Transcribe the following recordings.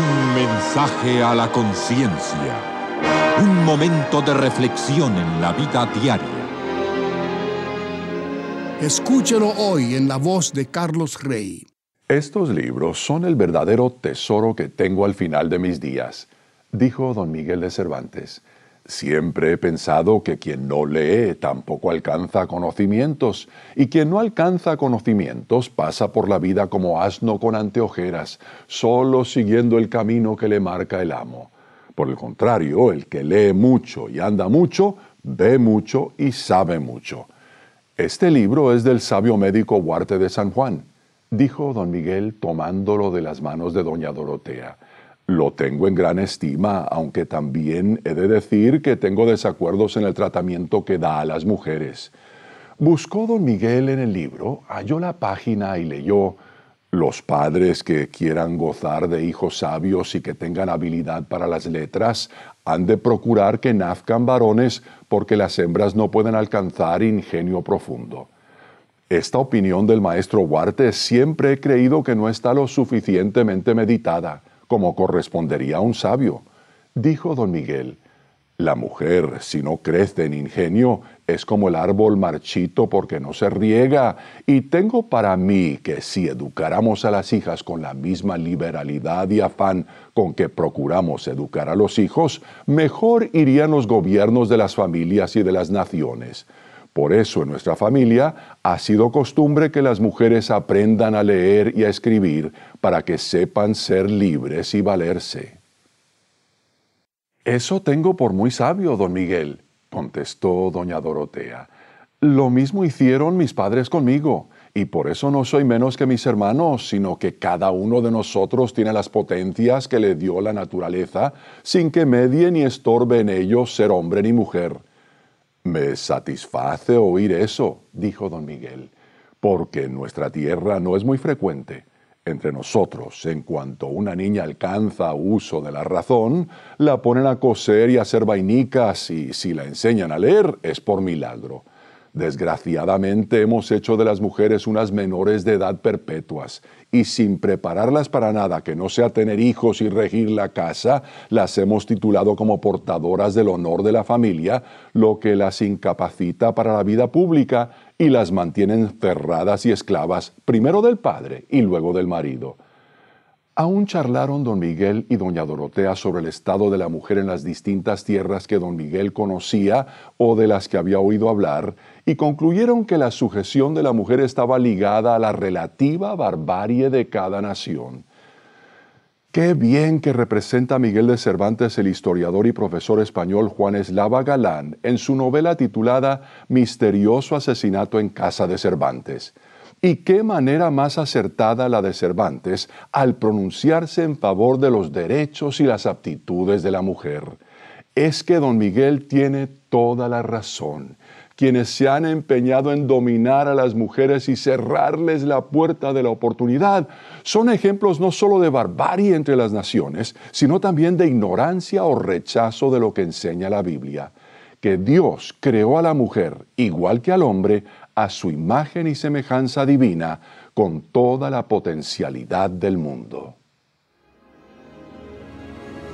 Un mensaje a la conciencia. Un momento de reflexión en la vida diaria. Escúchelo hoy en la voz de Carlos Rey. Estos libros son el verdadero tesoro que tengo al final de mis días, dijo don Miguel de Cervantes. Siempre he pensado que quien no lee tampoco alcanza conocimientos, y quien no alcanza conocimientos pasa por la vida como asno con anteojeras, solo siguiendo el camino que le marca el amo. Por el contrario, el que lee mucho y anda mucho, ve mucho y sabe mucho. Este libro es del sabio médico Huarte de San Juan, dijo don Miguel tomándolo de las manos de doña Dorotea. Lo tengo en gran estima, aunque también he de decir que tengo desacuerdos en el tratamiento que da a las mujeres. Buscó don Miguel en el libro, halló la página y leyó los padres que quieran gozar de hijos sabios y que tengan habilidad para las letras han de procurar que nazcan varones porque las hembras no pueden alcanzar ingenio profundo. Esta opinión del maestro Huarte siempre he creído que no está lo suficientemente meditada como correspondería a un sabio. Dijo don Miguel, la mujer, si no crece en ingenio, es como el árbol marchito porque no se riega, y tengo para mí que si educáramos a las hijas con la misma liberalidad y afán con que procuramos educar a los hijos, mejor irían los gobiernos de las familias y de las naciones. Por eso en nuestra familia ha sido costumbre que las mujeres aprendan a leer y a escribir para que sepan ser libres y valerse. Eso tengo por muy sabio, don Miguel, contestó doña Dorotea. Lo mismo hicieron mis padres conmigo, y por eso no soy menos que mis hermanos, sino que cada uno de nosotros tiene las potencias que le dio la naturaleza, sin que medie ni estorbe en ellos ser hombre ni mujer. Me satisface oír eso, dijo don Miguel, porque en nuestra tierra no es muy frecuente. Entre nosotros, en cuanto una niña alcanza uso de la razón, la ponen a coser y a hacer vainicas y si la enseñan a leer es por milagro. Desgraciadamente hemos hecho de las mujeres unas menores de edad perpetuas y sin prepararlas para nada que no sea tener hijos y regir la casa, las hemos titulado como portadoras del honor de la familia, lo que las incapacita para la vida pública y las mantiene encerradas y esclavas, primero del padre y luego del marido. Aún charlaron don Miguel y doña Dorotea sobre el estado de la mujer en las distintas tierras que don Miguel conocía o de las que había oído hablar, y concluyeron que la sujeción de la mujer estaba ligada a la relativa barbarie de cada nación. Qué bien que representa Miguel de Cervantes el historiador y profesor español Juan Eslava Galán en su novela titulada Misterioso asesinato en casa de Cervantes. Y qué manera más acertada la de Cervantes al pronunciarse en favor de los derechos y las aptitudes de la mujer. Es que don Miguel tiene toda la razón. Quienes se han empeñado en dominar a las mujeres y cerrarles la puerta de la oportunidad son ejemplos no solo de barbarie entre las naciones, sino también de ignorancia o rechazo de lo que enseña la Biblia que Dios creó a la mujer, igual que al hombre, a su imagen y semejanza divina con toda la potencialidad del mundo.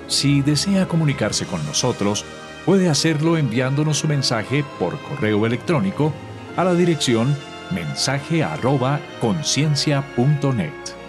Si desea comunicarse con nosotros, puede hacerlo enviándonos su mensaje por correo electrónico a la dirección mensaje conciencia.net.